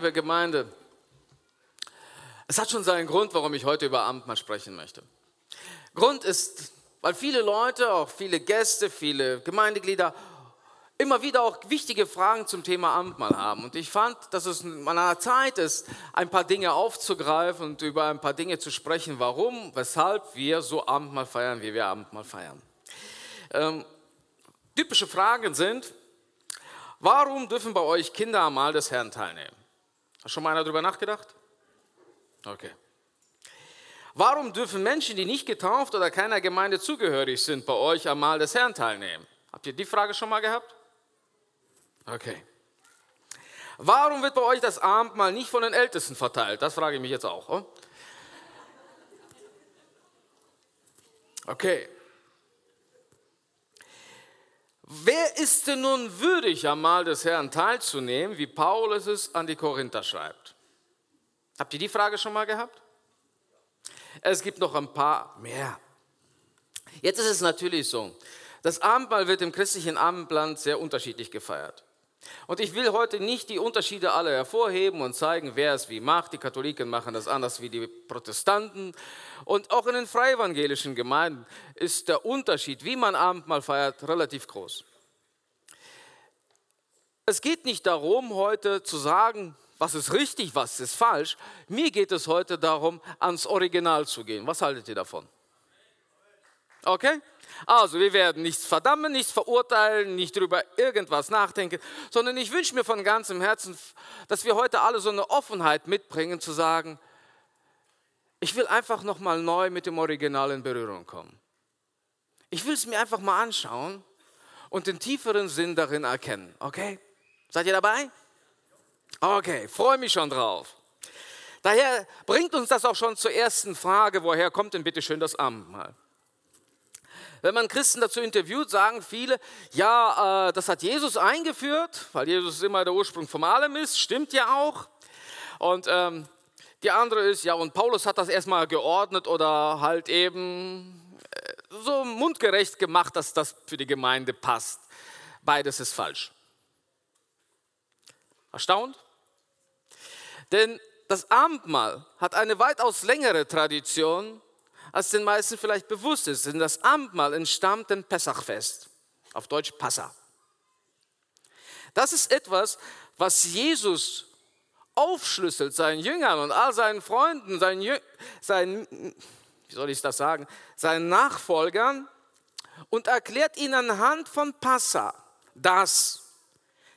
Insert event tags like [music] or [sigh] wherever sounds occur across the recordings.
liebe Gemeinde, es hat schon seinen Grund, warum ich heute über Abendmahl sprechen möchte. Grund ist, weil viele Leute, auch viele Gäste, viele Gemeindeglieder immer wieder auch wichtige Fragen zum Thema Abendmahl haben. Und ich fand, dass es an einer Zeit ist, ein paar Dinge aufzugreifen und über ein paar Dinge zu sprechen, warum, weshalb wir so Abendmahl feiern, wie wir Abendmahl feiern. Ähm, typische Fragen sind, Warum dürfen bei euch Kinder am Mahl des Herrn teilnehmen? Hat schon mal einer darüber nachgedacht? Okay. Warum dürfen Menschen, die nicht getauft oder keiner Gemeinde zugehörig sind, bei euch am Mahl des Herrn teilnehmen? Habt ihr die Frage schon mal gehabt? Okay. Warum wird bei euch das Abendmahl nicht von den Ältesten verteilt? Das frage ich mich jetzt auch. Oh? Okay. Wer ist denn nun würdig, am Mahl des Herrn teilzunehmen, wie Paulus es an die Korinther schreibt? Habt ihr die Frage schon mal gehabt? Es gibt noch ein paar mehr. Jetzt ist es natürlich so, das Abendmahl wird im christlichen Abendland sehr unterschiedlich gefeiert. Und ich will heute nicht die Unterschiede alle hervorheben und zeigen, wer es wie macht. Die Katholiken machen das anders wie die Protestanten. Und auch in den freievangelischen Gemeinden ist der Unterschied, wie man Abendmahl feiert, relativ groß. Es geht nicht darum, heute zu sagen, was ist richtig, was ist falsch. Mir geht es heute darum, ans Original zu gehen. Was haltet ihr davon? Okay? Also, wir werden nichts verdammen, nichts verurteilen, nicht darüber irgendwas nachdenken, sondern ich wünsche mir von ganzem Herzen, dass wir heute alle so eine Offenheit mitbringen, zu sagen, ich will einfach nochmal neu mit dem Original in Berührung kommen. Ich will es mir einfach mal anschauen und den tieferen Sinn darin erkennen. Okay? Seid ihr dabei? Okay, freue mich schon drauf. Daher bringt uns das auch schon zur ersten Frage, woher kommt denn bitte schön das Abendmahl? Wenn man Christen dazu interviewt, sagen viele, ja, äh, das hat Jesus eingeführt, weil Jesus immer der Ursprung von allem ist, stimmt ja auch. Und ähm, die andere ist, ja, und Paulus hat das erstmal geordnet oder halt eben äh, so mundgerecht gemacht, dass das für die Gemeinde passt. Beides ist falsch. Erstaunt? Denn das Abendmahl hat eine weitaus längere Tradition, als den meisten vielleicht bewusst ist. Denn das Abendmahl entstammt dem Pessachfest, auf Deutsch Passa. Das ist etwas, was Jesus aufschlüsselt seinen Jüngern und all seinen Freunden, seinen, Jüng seinen wie soll ich das sagen, seinen Nachfolgern und erklärt ihnen anhand von Passa, dass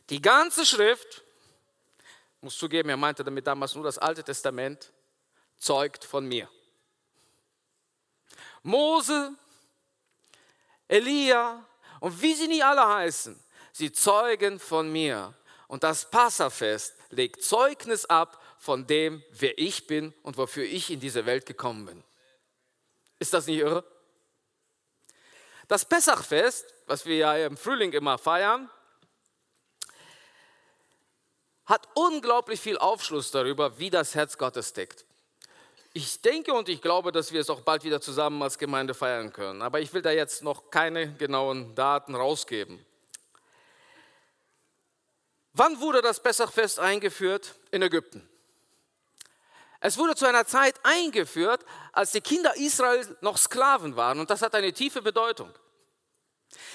die ganze Schrift, muss zugeben, er meinte damit damals nur das Alte Testament, zeugt von mir. Mose, Elia und wie sie nicht alle heißen, sie zeugen von mir. Und das Passafest legt Zeugnis ab von dem, wer ich bin und wofür ich in diese Welt gekommen bin. Ist das nicht irre? Das Pessachfest, was wir ja im Frühling immer feiern, hat unglaublich viel Aufschluss darüber, wie das Herz Gottes tickt. Ich denke und ich glaube, dass wir es auch bald wieder zusammen als Gemeinde feiern können. Aber ich will da jetzt noch keine genauen Daten rausgeben. Wann wurde das Pessachfest eingeführt? In Ägypten. Es wurde zu einer Zeit eingeführt, als die Kinder Israel noch Sklaven waren. Und das hat eine tiefe Bedeutung.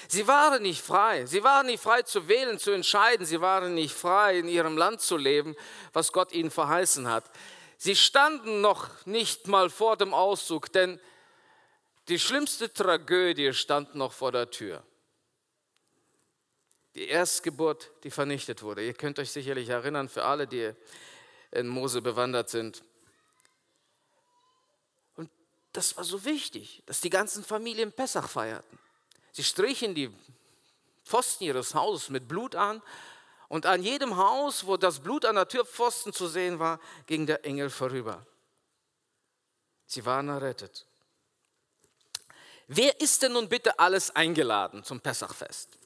Sie waren nicht frei. Sie waren nicht frei zu wählen, zu entscheiden. Sie waren nicht frei, in ihrem Land zu leben, was Gott ihnen verheißen hat. Sie standen noch nicht mal vor dem Auszug, denn die schlimmste Tragödie stand noch vor der Tür. Die Erstgeburt, die vernichtet wurde. Ihr könnt euch sicherlich erinnern, für alle, die in Mose bewandert sind. Und das war so wichtig, dass die ganzen Familien Pessach feierten. Sie strichen die Pfosten ihres Hauses mit Blut an Und an jedem Haus, wo das Blut an der Türpfosten zu sehen war, ging der Engel vorüber. Sie waren errettet. Wer ist denn nun bitte alles eingeladen zum Pessachfest?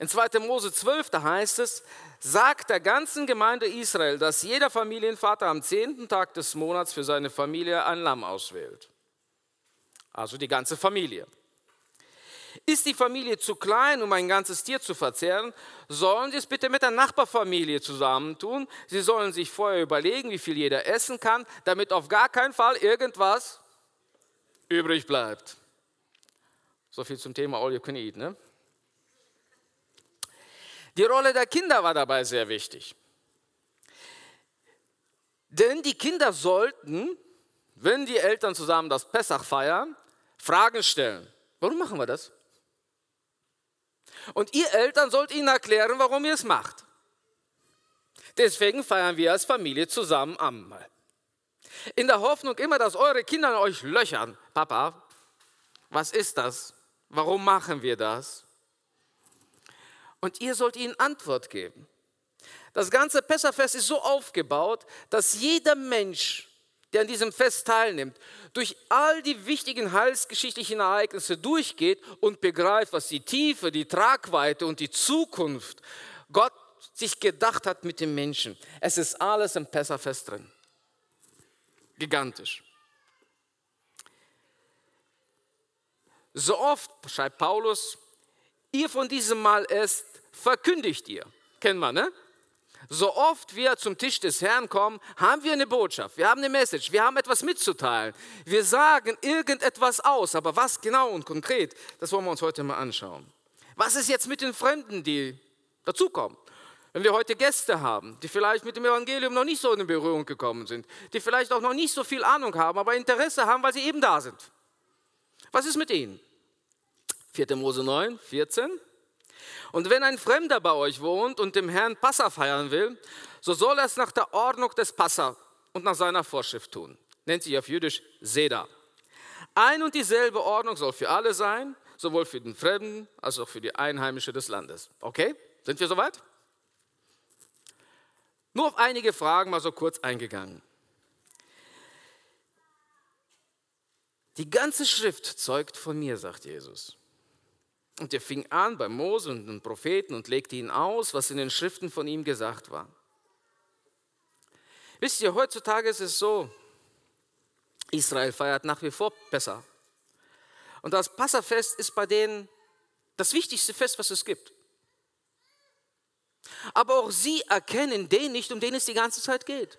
In 2. Mose 12, da heißt es, sagt der ganzen Gemeinde Israel, dass jeder Familienvater am zehnten Tag des Monats für seine Familie ein Lamm auswählt. Also die ganze Familie. Ist die Familie zu klein, um ein ganzes Tier zu verzehren, sollen sie es bitte mit der Nachbarfamilie zusammentun. Sie sollen sich vorher überlegen, wie viel jeder essen kann, damit auf gar keinen Fall irgendwas übrig bleibt. So viel zum Thema All You Can Eat. Ne? Die Rolle der Kinder war dabei sehr wichtig. Denn die Kinder sollten, wenn die Eltern zusammen das Pessach feiern, Fragen stellen. Warum machen wir das? Und ihr Eltern sollt ihnen erklären, warum ihr es macht. Deswegen feiern wir als Familie zusammen Ammal. In der Hoffnung immer, dass eure Kinder euch löchern. Papa, was ist das? Warum machen wir das? Und ihr sollt ihnen Antwort geben. Das ganze Pessachfest ist so aufgebaut, dass jeder Mensch, der an diesem Fest teilnimmt, durch all die wichtigen heilsgeschichtlichen Ereignisse durchgeht und begreift, was die Tiefe, die Tragweite und die Zukunft Gott sich gedacht hat mit dem Menschen. Es ist alles im Pessachfest drin. Gigantisch. So oft, schreibt Paulus, ihr von diesem Mal esst, verkündigt ihr. Kennen wir, ne? So oft wir zum Tisch des Herrn kommen, haben wir eine Botschaft, wir haben eine Message, wir haben etwas mitzuteilen. Wir sagen irgendetwas aus, aber was genau und konkret, das wollen wir uns heute mal anschauen. Was ist jetzt mit den Fremden, die dazukommen? Wenn wir heute Gäste haben, die vielleicht mit dem Evangelium noch nicht so in Berührung gekommen sind, die vielleicht auch noch nicht so viel Ahnung haben, aber Interesse haben, weil sie eben da sind. Was ist mit ihnen? 4. Mose 9, 14. Und wenn ein Fremder bei euch wohnt und dem Herrn Passa feiern will, so soll er es nach der Ordnung des Passa und nach seiner Vorschrift tun. Nennt sich auf Jüdisch Seda. Ein und dieselbe Ordnung soll für alle sein, sowohl für den Fremden als auch für die Einheimische des Landes. Okay? Sind wir soweit? Nur auf einige Fragen mal so kurz eingegangen. Die ganze Schrift zeugt von mir, sagt Jesus. Und er fing an bei Mose und den Propheten und legte ihnen aus, was in den Schriften von ihm gesagt war. Wisst ihr, heutzutage ist es so, Israel feiert nach wie vor Pessa. Und das Passafest ist bei denen das wichtigste Fest, was es gibt. Aber auch sie erkennen den nicht, um den es die ganze Zeit geht.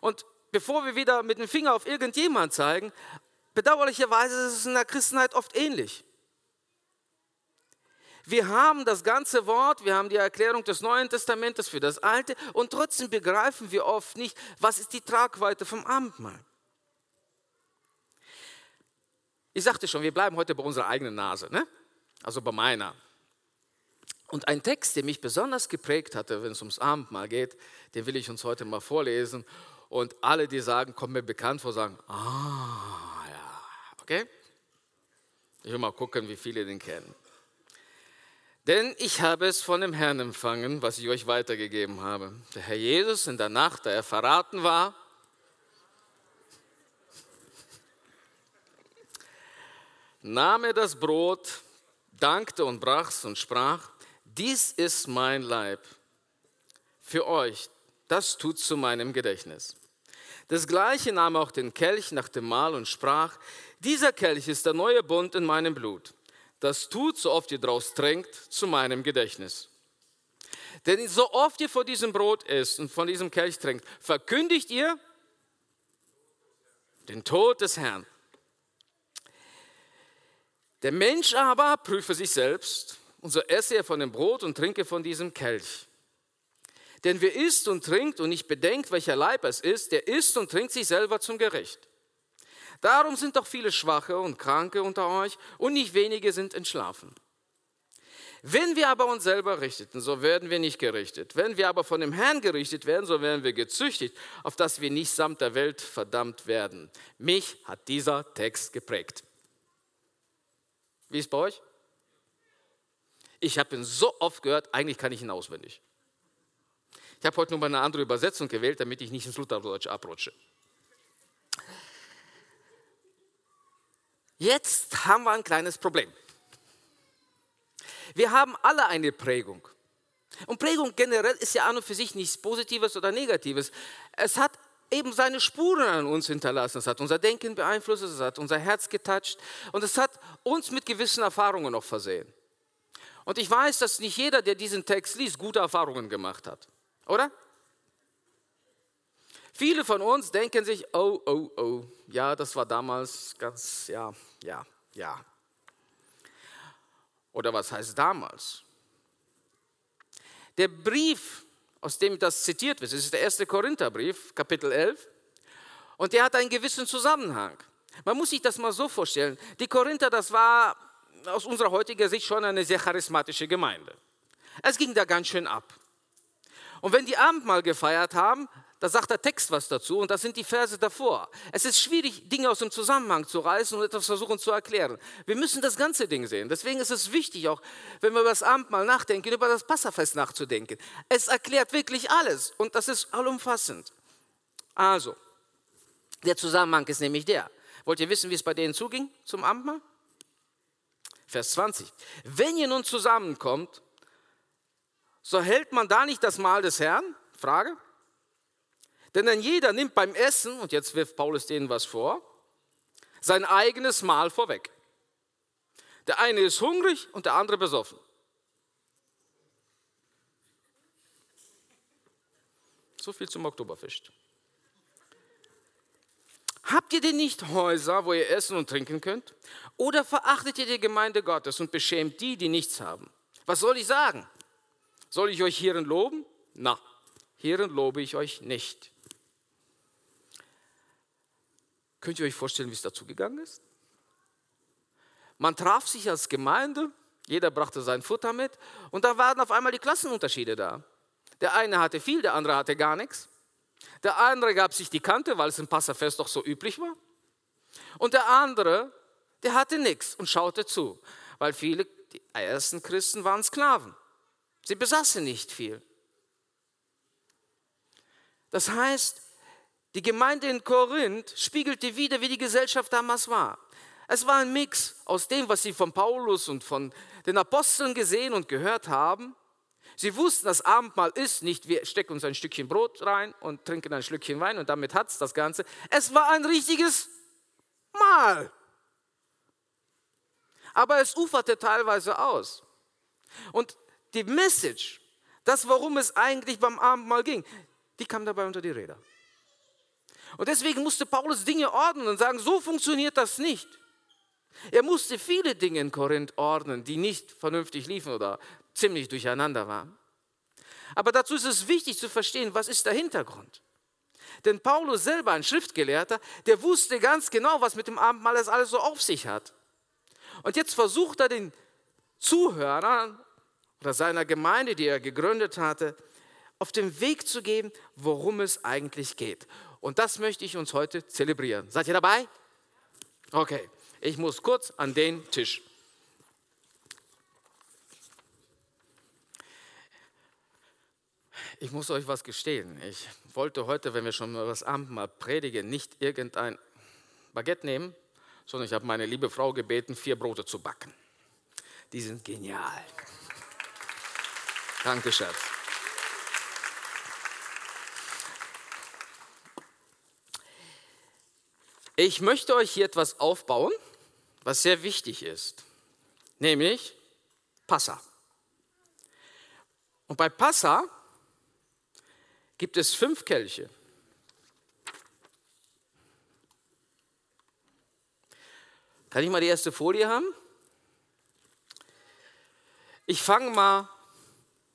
Und bevor wir wieder mit dem Finger auf irgendjemand zeigen, bedauerlicherweise ist es in der Christenheit oft ähnlich. Wir haben das ganze Wort, wir haben die Erklärung des Neuen Testamentes für das Alte und trotzdem begreifen wir oft nicht, was ist die Tragweite vom Abendmahl. Ich sagte schon, wir bleiben heute bei unserer eigenen Nase, ne? also bei meiner. Und ein Text, der mich besonders geprägt hatte, wenn es ums Abendmahl geht, den will ich uns heute mal vorlesen. Und alle, die sagen, kommen mir bekannt vor, sagen, ah ja, okay? Ich will mal gucken, wie viele den kennen. Denn ich habe es von dem Herrn empfangen, was ich euch weitergegeben habe. Der Herr Jesus in der Nacht, da er verraten war, nahm er das Brot, dankte und brach's und sprach, dies ist mein Leib für euch, das tut zu meinem Gedächtnis. Desgleiche nahm er auch den Kelch nach dem Mahl und sprach, dieser Kelch ist der neue Bund in meinem Blut das tut, so oft ihr daraus trinkt, zu meinem Gedächtnis. Denn so oft ihr vor diesem Brot isst und von diesem Kelch trinkt, verkündigt ihr den Tod des Herrn. Der Mensch aber prüfe sich selbst, und so esse er von dem Brot und trinke von diesem Kelch. Denn wer isst und trinkt und nicht bedenkt, welcher Leib es ist, der isst und trinkt sich selber zum Gericht. Darum sind doch viele Schwache und Kranke unter euch und nicht wenige sind entschlafen. Wenn wir aber uns selber richteten, so werden wir nicht gerichtet. Wenn wir aber von dem Herrn gerichtet werden, so werden wir gezüchtigt, auf dass wir nicht samt der Welt verdammt werden. Mich hat dieser Text geprägt. Wie ist bei euch? Ich habe ihn so oft gehört, eigentlich kann ich ihn auswendig. Ich habe heute nur mal eine andere Übersetzung gewählt, damit ich nicht ins Lutherdeutsch abrutsche. Jetzt haben wir ein kleines Problem. Wir haben alle eine Prägung. Und Prägung generell ist ja an und für sich nichts Positives oder Negatives. Es hat eben seine Spuren an uns hinterlassen. Es hat unser Denken beeinflusst, es hat unser Herz getatscht und es hat uns mit gewissen Erfahrungen noch versehen. Und ich weiß, dass nicht jeder, der diesen Text liest, gute Erfahrungen gemacht hat. Oder? Viele von uns denken sich, oh, oh, oh, ja, das war damals ganz, ja, ja, ja. Oder was heißt damals? Der Brief, aus dem das zitiert wird, ist der erste Korintherbrief, Kapitel 11, und der hat einen gewissen Zusammenhang. Man muss sich das mal so vorstellen. Die Korinther, das war aus unserer heutigen Sicht schon eine sehr charismatische Gemeinde. Es ging da ganz schön ab. Und wenn die Abendmahl gefeiert haben, da sagt der Text was dazu und das sind die Verse davor. Es ist schwierig, Dinge aus dem Zusammenhang zu reißen und etwas versuchen zu erklären. Wir müssen das ganze Ding sehen. Deswegen ist es wichtig, auch wenn wir über das Abendmahl nachdenken, über das Passafest nachzudenken. Es erklärt wirklich alles und das ist allumfassend. Also, der Zusammenhang ist nämlich der. Wollt ihr wissen, wie es bei denen zuging zum Abendmahl? Vers 20. Wenn ihr nun zusammenkommt, so hält man da nicht das Mahl des Herrn? Frage. Denn dann jeder nimmt beim Essen, und jetzt wirft Paulus denen was vor, sein eigenes Mahl vorweg. Der eine ist hungrig und der andere besoffen. So viel zum Oktoberfest. Habt ihr denn nicht Häuser, wo ihr essen und trinken könnt? Oder verachtet ihr die Gemeinde Gottes und beschämt die, die nichts haben? Was soll ich sagen? Soll ich euch hierin loben? Na, hierin lobe ich euch nicht. Könnt ihr euch vorstellen, wie es dazu gegangen ist? Man traf sich als Gemeinde, jeder brachte sein Futter mit und da waren auf einmal die Klassenunterschiede da. Der eine hatte viel, der andere hatte gar nichts. Der andere gab sich die Kante, weil es im Passafest doch so üblich war. Und der andere, der hatte nichts und schaute zu, weil viele, die ersten Christen waren Sklaven. Sie besaßen nicht viel. Das heißt, die Gemeinde in Korinth spiegelte wieder, wie die Gesellschaft damals war. Es war ein Mix aus dem, was sie von Paulus und von den Aposteln gesehen und gehört haben. Sie wussten, das Abendmahl ist nicht, wir stecken uns ein Stückchen Brot rein und trinken ein Schlückchen Wein und damit hat es das Ganze. Es war ein richtiges Mahl. Aber es uferte teilweise aus. Und die Message, das, worum es eigentlich beim Abendmahl ging, die kam dabei unter die Räder. Und deswegen musste Paulus Dinge ordnen und sagen, so funktioniert das nicht. Er musste viele Dinge in Korinth ordnen, die nicht vernünftig liefen oder ziemlich durcheinander waren. Aber dazu ist es wichtig zu verstehen, was ist der Hintergrund. Denn Paulus selber, ein Schriftgelehrter, der wusste ganz genau, was mit dem Abendmahl das alles so auf sich hat. Und jetzt versucht er den Zuhörern oder seiner Gemeinde, die er gegründet hatte, auf den Weg zu geben, worum es eigentlich geht. Und das möchte ich uns heute zelebrieren. Seid ihr dabei? Okay, ich muss kurz an den Tisch. Ich muss euch was gestehen. Ich wollte heute, wenn wir schon über das Abendmahl predigen, nicht irgendein Baguette nehmen, sondern ich habe meine liebe Frau gebeten, vier Brote zu backen. Die sind genial. Danke, Schatz. Ich möchte euch hier etwas aufbauen, was sehr wichtig ist, nämlich Passa. Und bei Passa gibt es fünf Kelche. Kann ich mal die erste Folie haben? Ich fange mal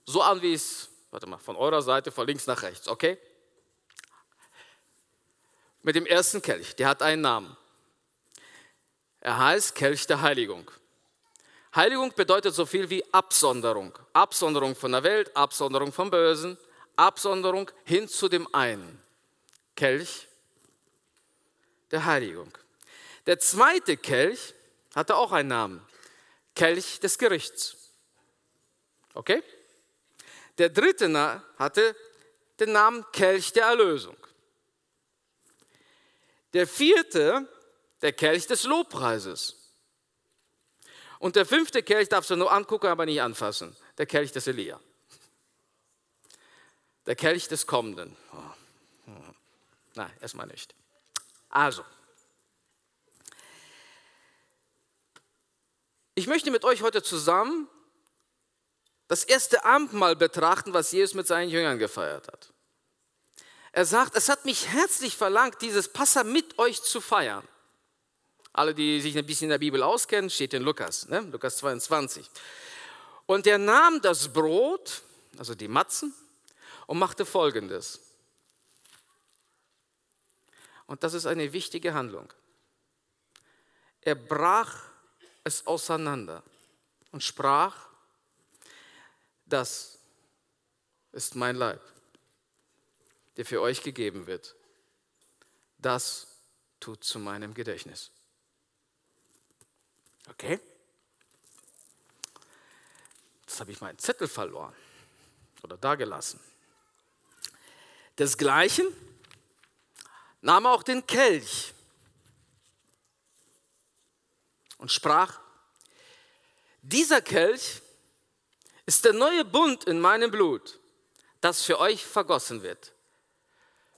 so an, wie es, warte mal, von eurer Seite von links nach rechts, okay? Mit dem ersten Kelch. Der hat einen Namen. Er heißt Kelch der Heiligung. Heiligung bedeutet so viel wie Absonderung. Absonderung von der Welt, Absonderung vom Bösen, Absonderung hin zu dem einen. Kelch der Heiligung. Der zweite Kelch hatte auch einen Namen. Kelch des Gerichts. Okay? Der dritte hatte den Namen Kelch der Erlösung. Der vierte, der Kelch des Lobpreises. Und der fünfte Kelch darfst du nur angucken, aber nicht anfassen. Der Kelch des Elia. Der Kelch des Kommenden. Oh. Nein, erstmal nicht. Also, ich möchte mit euch heute zusammen das erste Abendmahl betrachten, was Jesus mit seinen Jüngern gefeiert hat. Er sagt, es hat mich herzlich verlangt, dieses Passa mit euch zu feiern. Alle, die sich ein bisschen in der Bibel auskennen, steht in Lukas, ne? Lukas 22. Und er nahm das Brot, also die Matzen, und machte folgendes. Und das ist eine wichtige Handlung. Er brach es auseinander und sprach, das ist mein Leib, der für euch gegeben wird. Das tut zu meinem Gedächtnis. Okay? Jetzt habe ich meinen Zettel verloren oder dagelassen. Desgleichen nahm er auch den Kelch und sprach, dieser Kelch ist der neue Bund in meinem Blut, das für euch vergossen wird.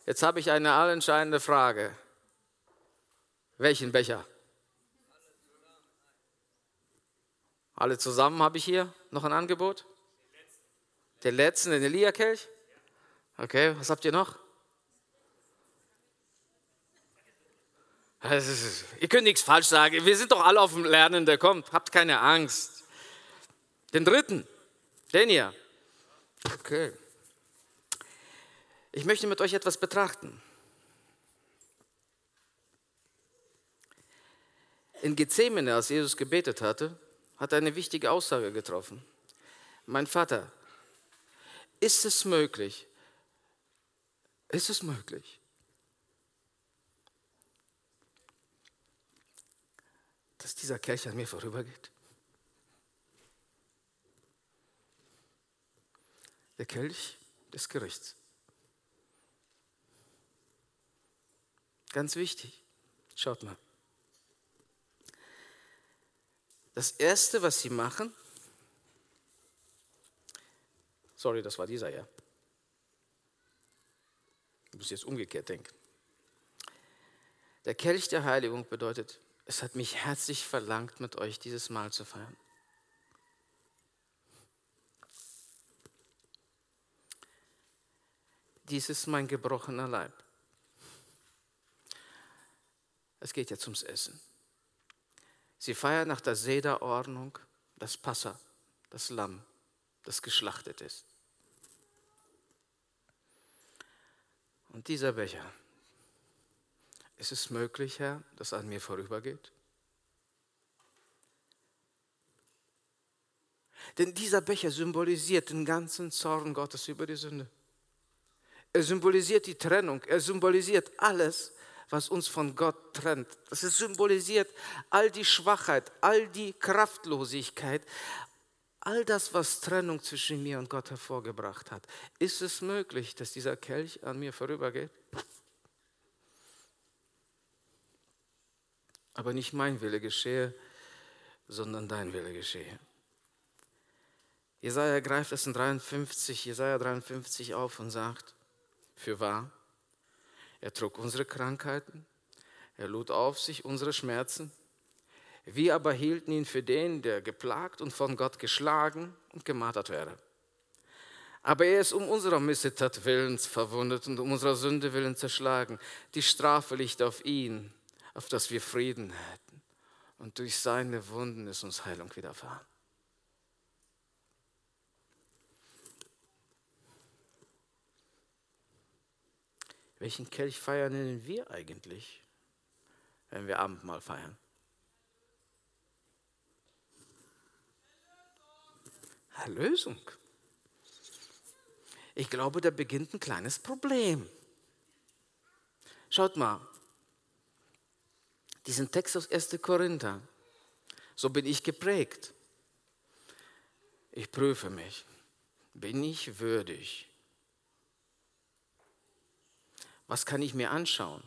Jetzt habe ich eine allentscheidende Frage. Welchen Becher? Alle zusammen habe ich hier noch ein Angebot? Den letzten, den Elia-Kelch? Okay, was habt ihr noch? Ist, ihr könnt nichts falsch sagen. Wir sind doch alle auf dem Lernen, der kommt. Habt keine Angst. Den dritten, den hier. Okay. Ich möchte mit euch etwas betrachten. In Gethsemane, als Jesus gebetet hatte, hat er eine wichtige Aussage getroffen. Mein Vater, ist es möglich, ist es möglich, dass dieser Kelch an mir vorübergeht? Der Kelch des Gerichts. Ganz wichtig. Schaut mal. Das Erste, was sie machen, sorry, das war dieser, ja. Du musst jetzt umgekehrt denken. Der Kelch der Heiligung bedeutet, es hat mich herzlich verlangt, mit euch dieses Mahl zu feiern. Dies ist mein gebrochener Leib. Es geht jetzt ums Essen. Sie feiern nach der Sederordnung das Passa, das Lamm, das geschlachtet ist. Und dieser Becher, ist es möglich, Herr, dass an mir vorübergeht? Denn dieser Becher symbolisiert den ganzen Zorn Gottes über die Sünde. Er symbolisiert die Trennung. Er symbolisiert alles, was uns von Gott trennt. Das symbolisiert all die Schwachheit, all die Kraftlosigkeit, all das, was Trennung zwischen mir und Gott hervorgebracht hat. Ist es möglich, dass dieser Kelch an mir vorübergeht? Aber nicht mein Wille geschehe, sondern dein Wille geschehe. Jesaja greift es in 53, Jesaja 53 auf und sagt: Für wahr, er trug unsere Krankheiten, er lud auf sich unsere Schmerzen. Wir aber hielten ihn für den, der geplagt und von Gott geschlagen und gemartert wäre. Aber er ist um unserer Missetat willens verwundet und um unserer Sünde willen zerschlagen. Die Strafe liegt auf ihn, auf dass wir Frieden hätten. Und durch seine Wunden ist uns Heilung widerfahren. Welchen Kelch feiern denn wir eigentlich, wenn wir Abendmahl feiern? Erlösung. Ich glaube, da beginnt ein kleines Problem. Schaut mal, diesen Text aus 1. Korinther, so bin ich geprägt. Ich prüfe mich. Bin ich würdig? Was kann ich mir anschauen?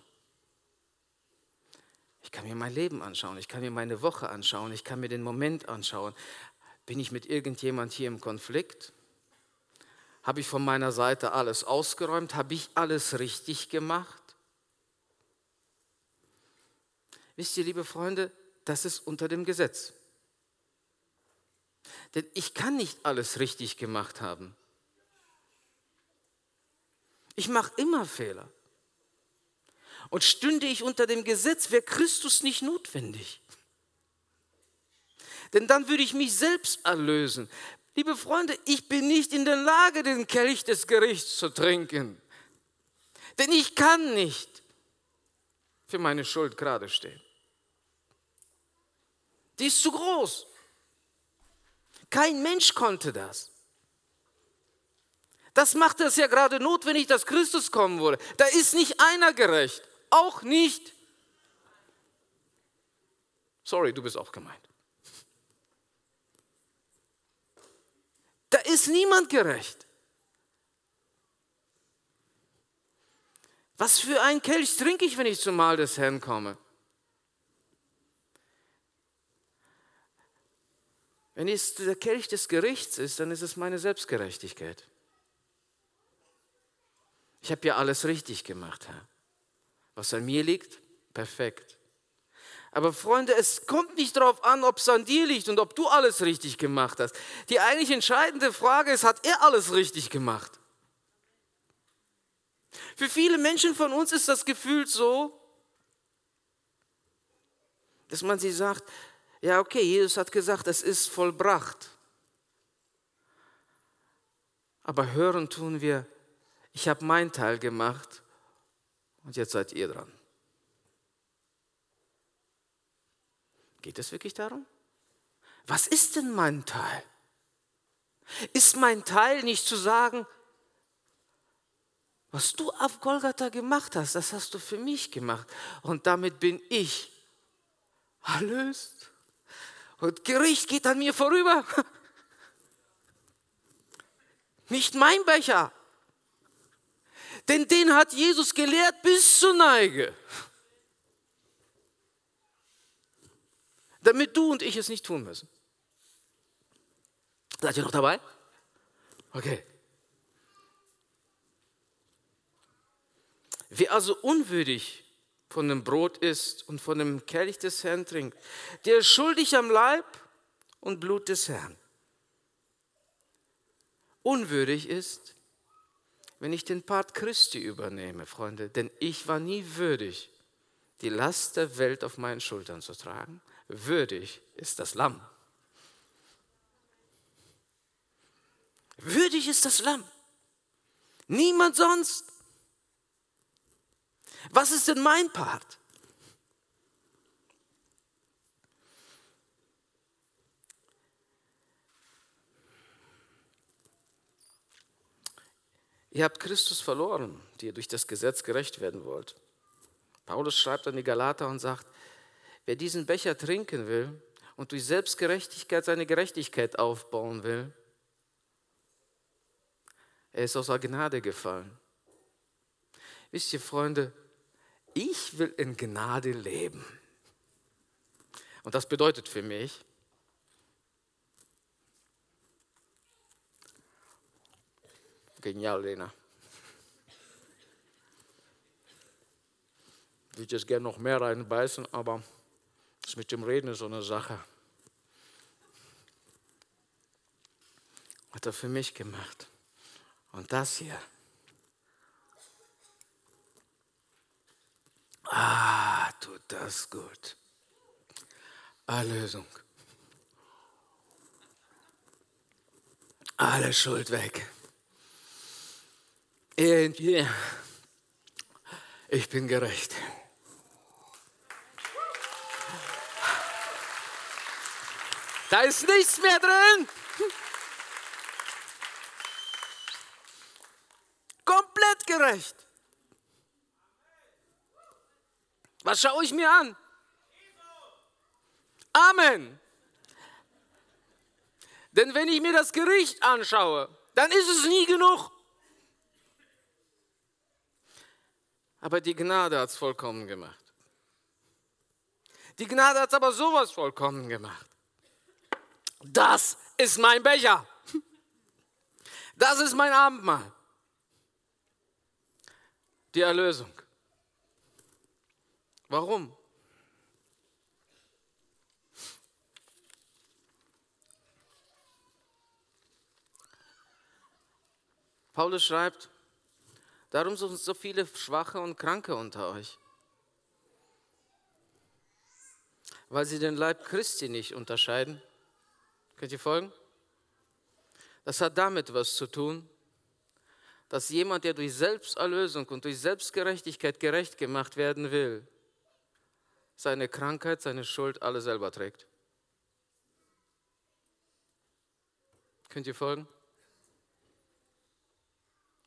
Ich kann mir mein Leben anschauen, ich kann mir meine Woche anschauen, ich kann mir den Moment anschauen. Bin ich mit irgendjemand hier im Konflikt? Habe ich von meiner Seite alles ausgeräumt? Habe ich alles richtig gemacht? Wisst ihr, liebe Freunde, das ist unter dem Gesetz. Denn ich kann nicht alles richtig gemacht haben. Ich mache immer Fehler. Und stünde ich unter dem Gesetz, wäre Christus nicht notwendig. Denn dann würde ich mich selbst erlösen. Liebe Freunde, ich bin nicht in der Lage, den Kelch des Gerichts zu trinken. Denn ich kann nicht für meine Schuld gerade stehen. Die ist zu groß. Kein Mensch konnte das. Das macht es ja gerade notwendig, dass Christus kommen wurde. Da ist nicht einer gerecht, auch nicht. Sorry, du bist auch gemeint. Da ist niemand gerecht. Was für ein Kelch trinke ich, wenn ich zum Mahl des Herrn komme? Wenn es der Kelch des Gerichts ist, dann ist es meine Selbstgerechtigkeit. Ich habe ja alles richtig gemacht, Herr. Was an mir liegt, perfekt. Aber Freunde, es kommt nicht darauf an, ob es an dir liegt und ob du alles richtig gemacht hast. Die eigentlich entscheidende Frage ist, hat er alles richtig gemacht? Für viele Menschen von uns ist das Gefühl so, dass man sie sagt, ja okay, Jesus hat gesagt, es ist vollbracht. Aber hören tun wir, ich habe meinen Teil gemacht und jetzt seid ihr dran. Geht es wirklich darum? Was ist denn mein Teil? Ist mein Teil nicht zu sagen, was du auf Golgatha gemacht hast, das hast du für mich gemacht und damit bin ich erlöst? Und Gericht geht an mir vorüber. [laughs] Nicht mein Becher. Denn den hat Jesus gelehrt bis zur Neige. Damit du und ich es nicht tun müssen. Seid ihr noch dabei? Okay. Wer also unwürdig von dem Brot isst und von dem Kelch des Herrn trinkt, der ist schuldig am Leib und Blut des Herrn. Unwürdig ist, wenn ich den Part Christi übernehme, Freunde, denn ich war nie würdig, die Last der Welt auf meinen Schultern zu tragen. Würdig ist das Lamm. Würdig ist das Lamm. Niemand sonst. Was ist denn mein Part? Ihr habt Christus verloren, die ihr durch das Gesetz gerecht werden wollt. Paulus schreibt an die Galater und sagt, wer diesen Becher trinken will und durch Selbstgerechtigkeit seine Gerechtigkeit aufbauen will, er ist aus der Gnade gefallen. Wisst ihr, Freunde, ich will in Gnade leben. Und das bedeutet für mich, genial, Lena. Ich würde jetzt gerne noch mehr reinbeißen, aber das mit dem Reden ist so eine Sache. Hat er für mich gemacht. Und das hier Ah, tut das gut. Erlösung. Alle Schuld weg. Ich bin gerecht. Da ist nichts mehr drin. Komplett gerecht. Was schaue ich mir an? Amen. Denn wenn ich mir das Gericht anschaue, dann ist es nie genug. Aber die Gnade hat es vollkommen gemacht. Die Gnade hat es aber sowas vollkommen gemacht. Das ist mein Becher. Das ist mein Abendmahl. Die Erlösung. Warum? Paulus schreibt, darum sind so viele Schwache und Kranke unter euch, weil sie den Leib Christi nicht unterscheiden. Könnt ihr folgen? Das hat damit was zu tun, dass jemand, der durch Selbsterlösung und durch Selbstgerechtigkeit gerecht gemacht werden will, seine Krankheit, seine Schuld alle selber trägt. Könnt ihr folgen?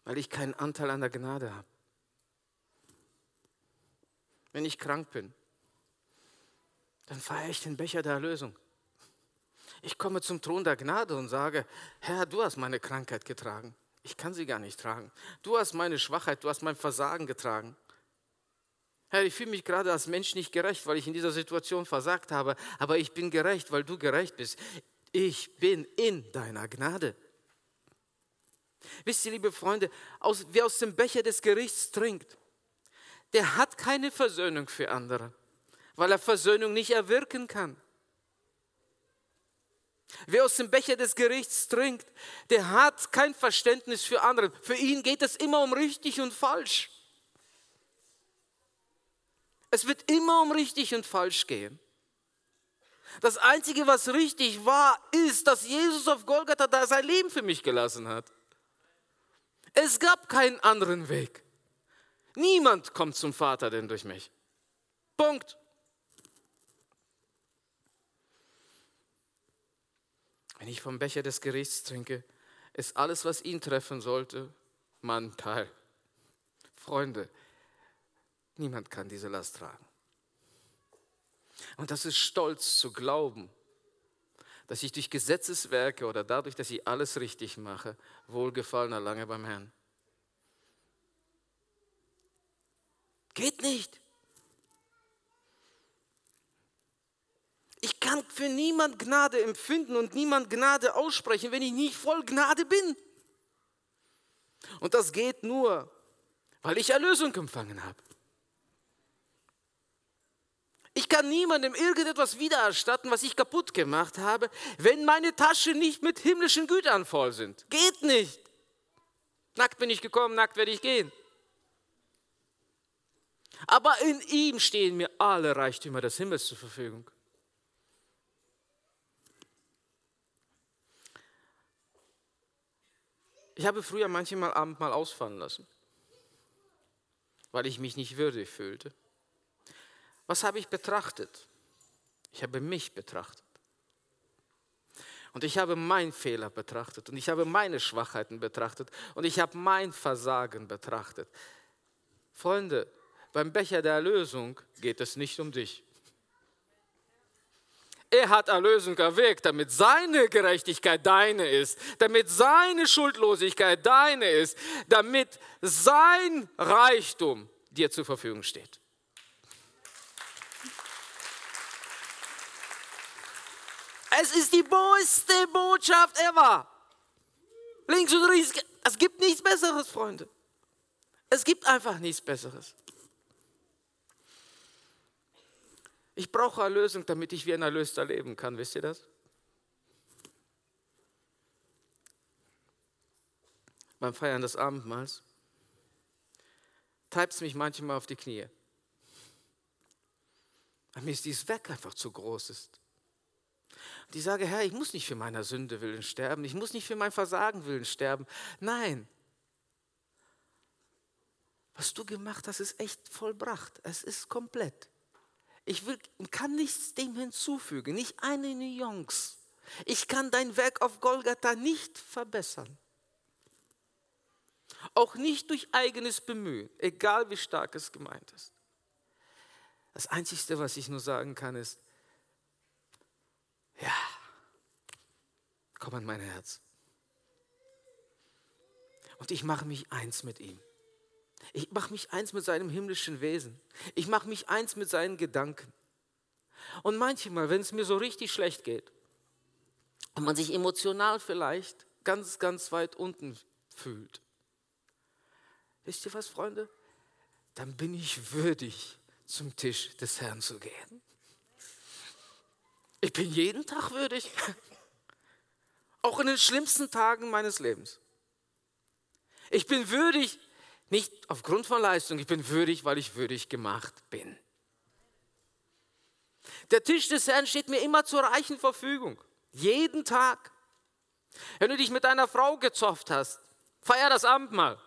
Weil ich keinen Anteil an der Gnade habe. Wenn ich krank bin, dann feiere ich den Becher der Erlösung. Ich komme zum Thron der Gnade und sage, Herr, du hast meine Krankheit getragen. Ich kann sie gar nicht tragen. Du hast meine Schwachheit, du hast mein Versagen getragen. Herr, ich fühle mich gerade als Mensch nicht gerecht, weil ich in dieser Situation versagt habe, aber ich bin gerecht, weil du gerecht bist. Ich bin in deiner Gnade. Wisst ihr, liebe Freunde, aus, wer aus dem Becher des Gerichts trinkt, der hat keine Versöhnung für andere, weil er Versöhnung nicht erwirken kann. Wer aus dem Becher des Gerichts trinkt, der hat kein Verständnis für andere. Für ihn geht es immer um richtig und falsch. Es wird immer um richtig und falsch gehen. Das Einzige, was richtig war, ist, dass Jesus auf Golgatha da sein Leben für mich gelassen hat. Es gab keinen anderen Weg. Niemand kommt zum Vater denn durch mich. Punkt. Wenn ich vom Becher des Gerichts trinke, ist alles, was ihn treffen sollte, mein Teil. Freunde, niemand kann diese Last tragen. Und das ist stolz zu glauben, dass ich durch Gesetzeswerke oder dadurch, dass ich alles richtig mache, Wohlgefallen erlange beim Herrn. Geht nicht. Ich kann für niemand Gnade empfinden und niemand Gnade aussprechen, wenn ich nicht voll Gnade bin. Und das geht nur, weil ich Erlösung empfangen habe. Ich kann niemandem irgendetwas wiedererstatten, was ich kaputt gemacht habe, wenn meine Taschen nicht mit himmlischen Gütern voll sind. Geht nicht. Nackt bin ich gekommen, nackt werde ich gehen. Aber in ihm stehen mir alle Reichtümer des Himmels zur Verfügung. Ich habe früher manchmal Abendmahl ausfallen lassen, weil ich mich nicht würdig fühlte. Was habe ich betrachtet? Ich habe mich betrachtet. Und ich habe meinen Fehler betrachtet und ich habe meine Schwachheiten betrachtet und ich habe mein Versagen betrachtet. Freunde, beim Becher der Erlösung geht es nicht um dich. Er hat Erlösung erwirkt, damit seine Gerechtigkeit deine ist, damit seine Schuldlosigkeit deine ist, damit sein Reichtum dir zur Verfügung steht. Es ist die beste Botschaft ever. Links und rechts, es gibt nichts Besseres, Freunde. Es gibt einfach nichts Besseres. Ich brauche Erlösung, damit ich wie ein Erlöster leben kann. Wisst ihr das? Beim Feiern des Abendmahls treibt es mich manchmal auf die Knie. Weil mir ist dieses Werk einfach zu groß ist. Ich sage, Herr, ich muss nicht für meine Sünde willen sterben, ich muss nicht für mein Versagen willen sterben. Nein. Was du gemacht hast, ist echt vollbracht. Es ist komplett. Ich will, kann nichts dem hinzufügen, nicht eine Nuance. Ich kann dein Werk auf Golgatha nicht verbessern. Auch nicht durch eigenes Bemühen, egal wie stark es gemeint ist. Das Einzige, was ich nur sagen kann, ist, ja, komm an mein Herz. Und ich mache mich eins mit ihm. Ich mache mich eins mit seinem himmlischen Wesen. Ich mache mich eins mit seinen Gedanken. Und manchmal, wenn es mir so richtig schlecht geht und man sich emotional vielleicht ganz, ganz weit unten fühlt, wisst ihr was, Freunde? Dann bin ich würdig, zum Tisch des Herrn zu gehen. Ich bin jeden Tag würdig, auch in den schlimmsten Tagen meines Lebens. Ich bin würdig, nicht aufgrund von Leistung, ich bin würdig, weil ich würdig gemacht bin. Der Tisch des Herrn steht mir immer zur reichen Verfügung. Jeden Tag. Wenn du dich mit deiner Frau gezofft hast, feier das Abendmahl.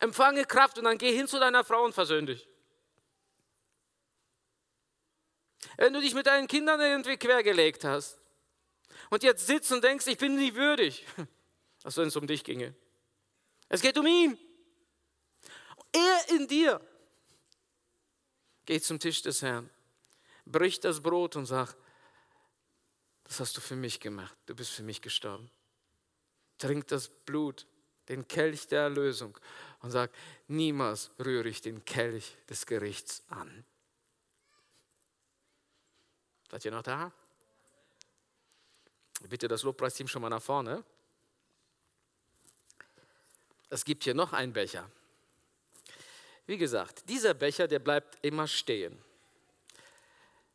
Empfange Kraft und dann geh hin zu deiner Frau und versöhn dich. Wenn du dich mit deinen Kindern irgendwie quergelegt hast und jetzt sitzt und denkst, ich bin nicht würdig, [laughs] als wenn es um dich ginge. Es geht um ihn. Er in dir. geht zum Tisch des Herrn, bricht das Brot und sagt, das hast du für mich gemacht, du bist für mich gestorben. Trink das Blut, den Kelch der Erlösung und sagt, niemals rühre ich den Kelch des Gerichts an. Seid ihr noch da? Bitte das Lobpreisteam schon mal nach vorne. Es gibt hier noch einen Becher. Wie gesagt, dieser Becher, der bleibt immer stehen.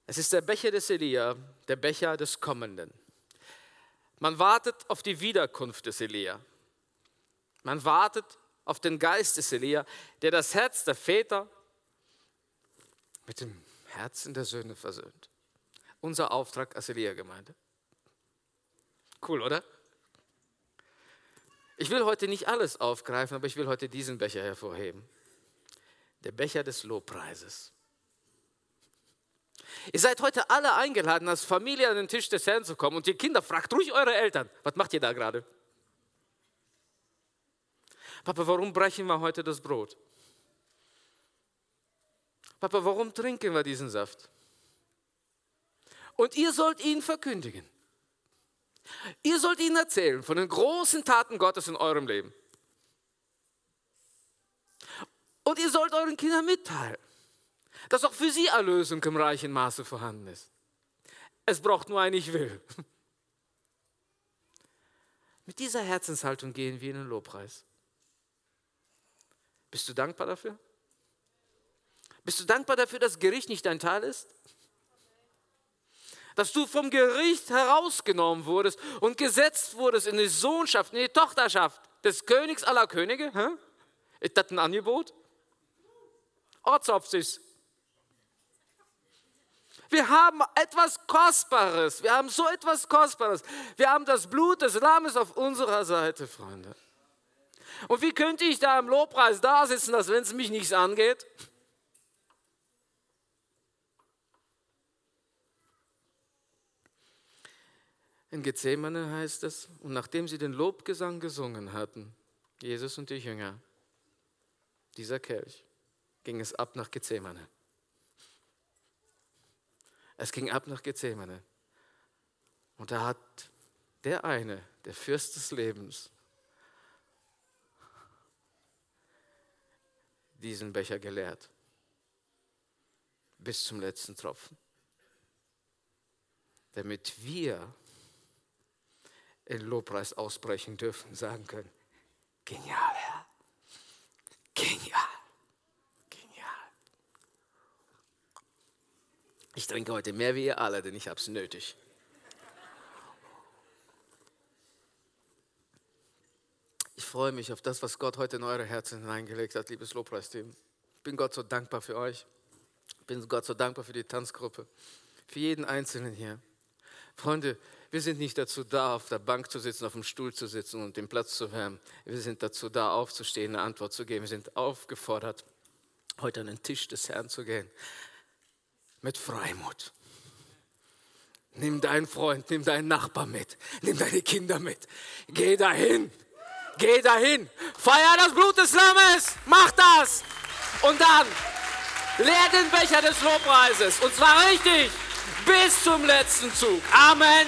Es ist der Becher des Elia, der Becher des Kommenden. Man wartet auf die Wiederkunft des Elia. Man wartet auf den Geist des Elia, der das Herz der Väter mit dem Herzen der Söhne versöhnt. Unser Auftrag als Elia-Gemeinde. Cool, oder? Ich will heute nicht alles aufgreifen, aber ich will heute diesen Becher hervorheben. Der Becher des Lobpreises. Ihr seid heute alle eingeladen, als Familie an den Tisch des Herrn zu kommen. Und ihr Kinder, fragt ruhig eure Eltern, was macht ihr da gerade? Papa, warum brechen wir heute das Brot? Papa, warum trinken wir diesen Saft? Und ihr sollt ihn verkündigen. Ihr sollt ihnen erzählen von den großen Taten Gottes in eurem Leben. Und ihr sollt euren Kindern mitteilen, dass auch für sie Erlösung im reichen Maße vorhanden ist. Es braucht nur ein Ich will. Mit dieser Herzenshaltung gehen wir in den Lobpreis. Bist du dankbar dafür? Bist du dankbar dafür, dass Gericht nicht dein Teil ist? Dass du vom Gericht herausgenommen wurdest und gesetzt wurdest in die Sohnschaft, in die Tochterschaft des Königs aller Könige? Hä? Ist das ein Angebot? Ortsopsis. Wir haben etwas Kostbares. Wir haben so etwas Kostbares. Wir haben das Blut des Lammes auf unserer Seite, Freunde. Und wie könnte ich da im Lobpreis da sitzen, als wenn es mich nichts angeht? In Gethsemane heißt es, und nachdem sie den Lobgesang gesungen hatten, Jesus und die Jünger, dieser Kelch, ging es ab nach Gethsemane. Es ging ab nach Gethsemane. Und da hat der eine, der Fürst des Lebens, diesen Becher geleert. Bis zum letzten Tropfen. Damit wir in Lobpreis ausbrechen dürfen, sagen können, genial, Herr. Genial. Genial. Ich trinke heute mehr wie ihr alle, denn ich habe es nötig. Ich freue mich auf das, was Gott heute in eure Herzen hineingelegt hat, liebes Lobpreisteam. Ich bin Gott so dankbar für euch. Ich bin Gott so dankbar für die Tanzgruppe, für jeden Einzelnen hier. Freunde, wir sind nicht dazu da, auf der Bank zu sitzen, auf dem Stuhl zu sitzen und den Platz zu wärmen. Wir sind dazu da, aufzustehen, eine Antwort zu geben. Wir sind aufgefordert, heute an den Tisch des Herrn zu gehen. Mit Freimut. Nimm deinen Freund, nimm deinen Nachbar mit, nimm deine Kinder mit. Geh dahin. Geh dahin. Feier das Blut des Lammes. Mach das. Und dann leer den Becher des Lobpreises. Und zwar richtig bis zum letzten Zug. Amen.